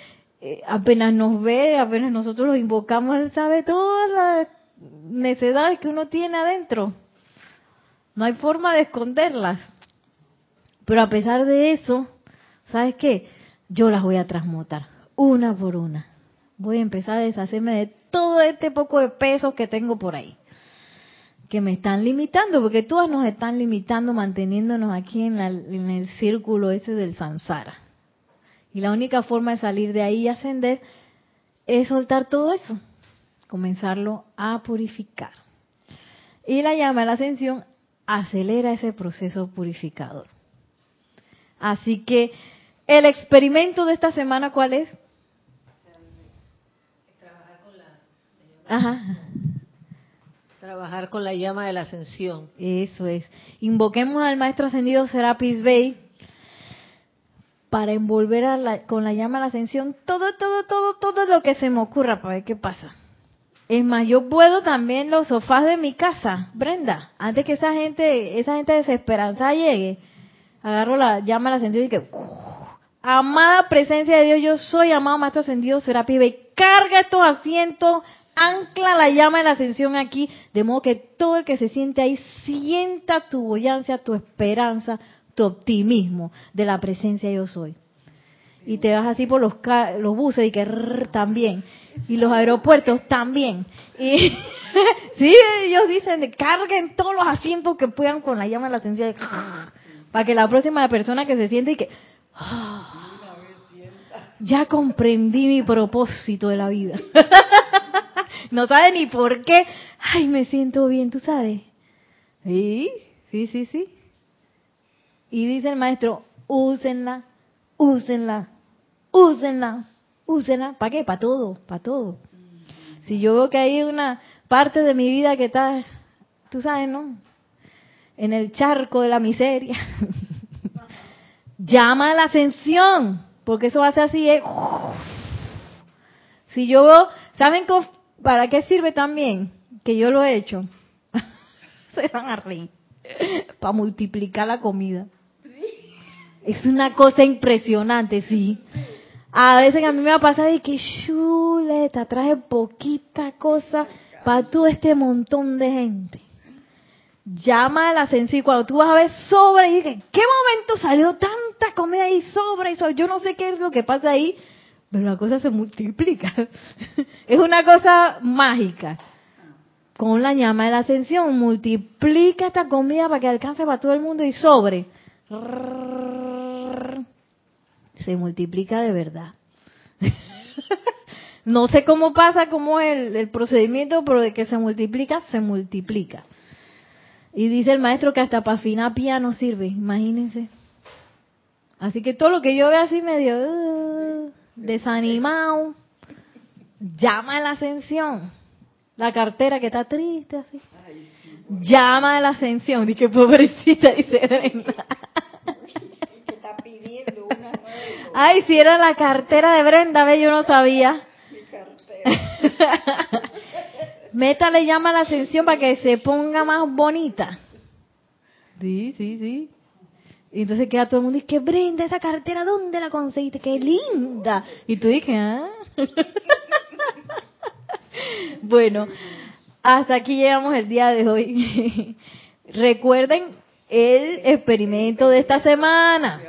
eh, apenas nos ve, apenas nosotros lo invocamos, él sabe todas las necesidades que uno tiene adentro. No hay forma de esconderlas. Pero a pesar de eso, ¿sabes qué? Yo las voy a transmutar, una por una voy a empezar a deshacerme de todo este poco de peso que tengo por ahí, que me están limitando, porque todas nos están limitando manteniéndonos aquí en, el círculo ese del samsara. Y la única forma de salir de ahí y ascender es soltar todo eso, comenzarlo a purificar. Y la llama de la ascensión acelera ese proceso purificador. Así que el experimento de esta semana, ¿cuál es? Ajá. Trabajar con la llama de la ascensión. Eso es. Invoquemos al maestro ascendido Serapis Bey para envolver a con la llama de la ascensión todo, todo, todo, todo lo que se me ocurra para ver qué pasa. Es más, yo puedo también los sofás de mi casa, Brenda, antes que esa gente, esa gente desesperanza llegue, agarro la llama de la ascensión y que, amada presencia de Dios, yo soy amado maestro ascendido Serapis Bey, carga estos asientos ancla la llama de la ascensión aquí, de modo que todo el que se siente ahí sienta tu boyancia, tu esperanza, tu optimismo de la presencia yo soy. Y te vas así por los, los buses y que también. Y los aeropuertos también. Y (laughs) sí, ellos dicen, carguen todos los asientos que puedan con la llama de la ascensión. Para que la próxima persona que se siente y que... ya comprendí mi propósito de la vida. (laughs) no sabe ni por qué. Ay, me siento bien, tú sabes. Sí, sí, sí, sí. Y dice el maestro, úsenla, úsenla, úsenla, úsenla. ¿Para qué? Para todo, para todo. Si yo veo que hay una parte de mi vida que está, tú sabes, ¿no? En el charco de la miseria. (laughs) Llama a la ascensión, porque eso hace así. ¿eh? Si yo veo, ¿saben ¿Para qué sirve también? Que yo lo he hecho. (laughs) Se van a reír. (laughs) Para multiplicar la comida. Es una cosa impresionante, sí. A veces a mí me va a pasar de que chuleta, traje poquita cosa para todo este montón de gente. Llama a la ascensión y cuando tú vas a ver sobre y dices, ¿qué momento salió tanta comida y sobre? Y Yo no sé qué es lo que pasa ahí, pero la cosa se multiplica. (laughs) es una cosa mágica. Con la llama de la ascensión, multiplica esta comida para que alcance para todo el mundo y sobre. Se multiplica de verdad. (laughs) no sé cómo pasa, cómo es el, procedimiento, pero de que se multiplica, se multiplica. Y dice el maestro que hasta para afinar piano sirve, imagínense. Así que todo lo que yo veo así medio... Uh, desanimado, llama a la ascensión. La cartera que está triste, así. Llama a la ascensión. Dije, pobrecita, dice Brenda. Ay, si era la cartera de Brenda, ve, yo no sabía. Métale llama a la ascensión para que se ponga más bonita. Sí, sí, sí. Y entonces queda todo el mundo y que Brenda, esa cartera, ¿dónde la conseguiste? ¡Qué linda! Y tú dices, ah. (laughs) bueno, hasta aquí llegamos el día de hoy. (laughs) Recuerden el experimento de esta semana.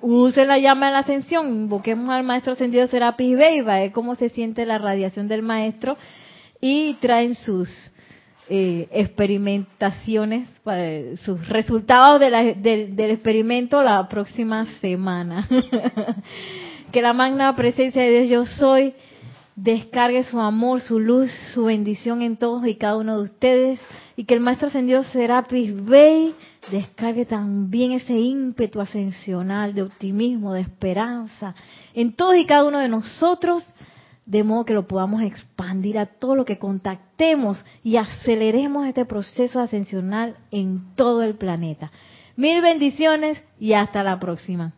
Usen la llama de la ascensión, invoquemos al maestro ascendido Serapis Bey, es cómo se siente la radiación del maestro y traen sus eh, experimentaciones, para, sus resultados del experimento la próxima semana. (laughs) que la magna presencia de Dios yo soy descargue su amor, su luz, su bendición en todos y cada uno de ustedes y que el Maestro Ascendido Serapis Bey descargue también ese ímpetu ascensional de optimismo, de esperanza en todos y cada uno de nosotros, de modo que lo podamos expandir a todo lo que contactemos y aceleremos este proceso ascensional en todo el planeta. Mil bendiciones y hasta la próxima.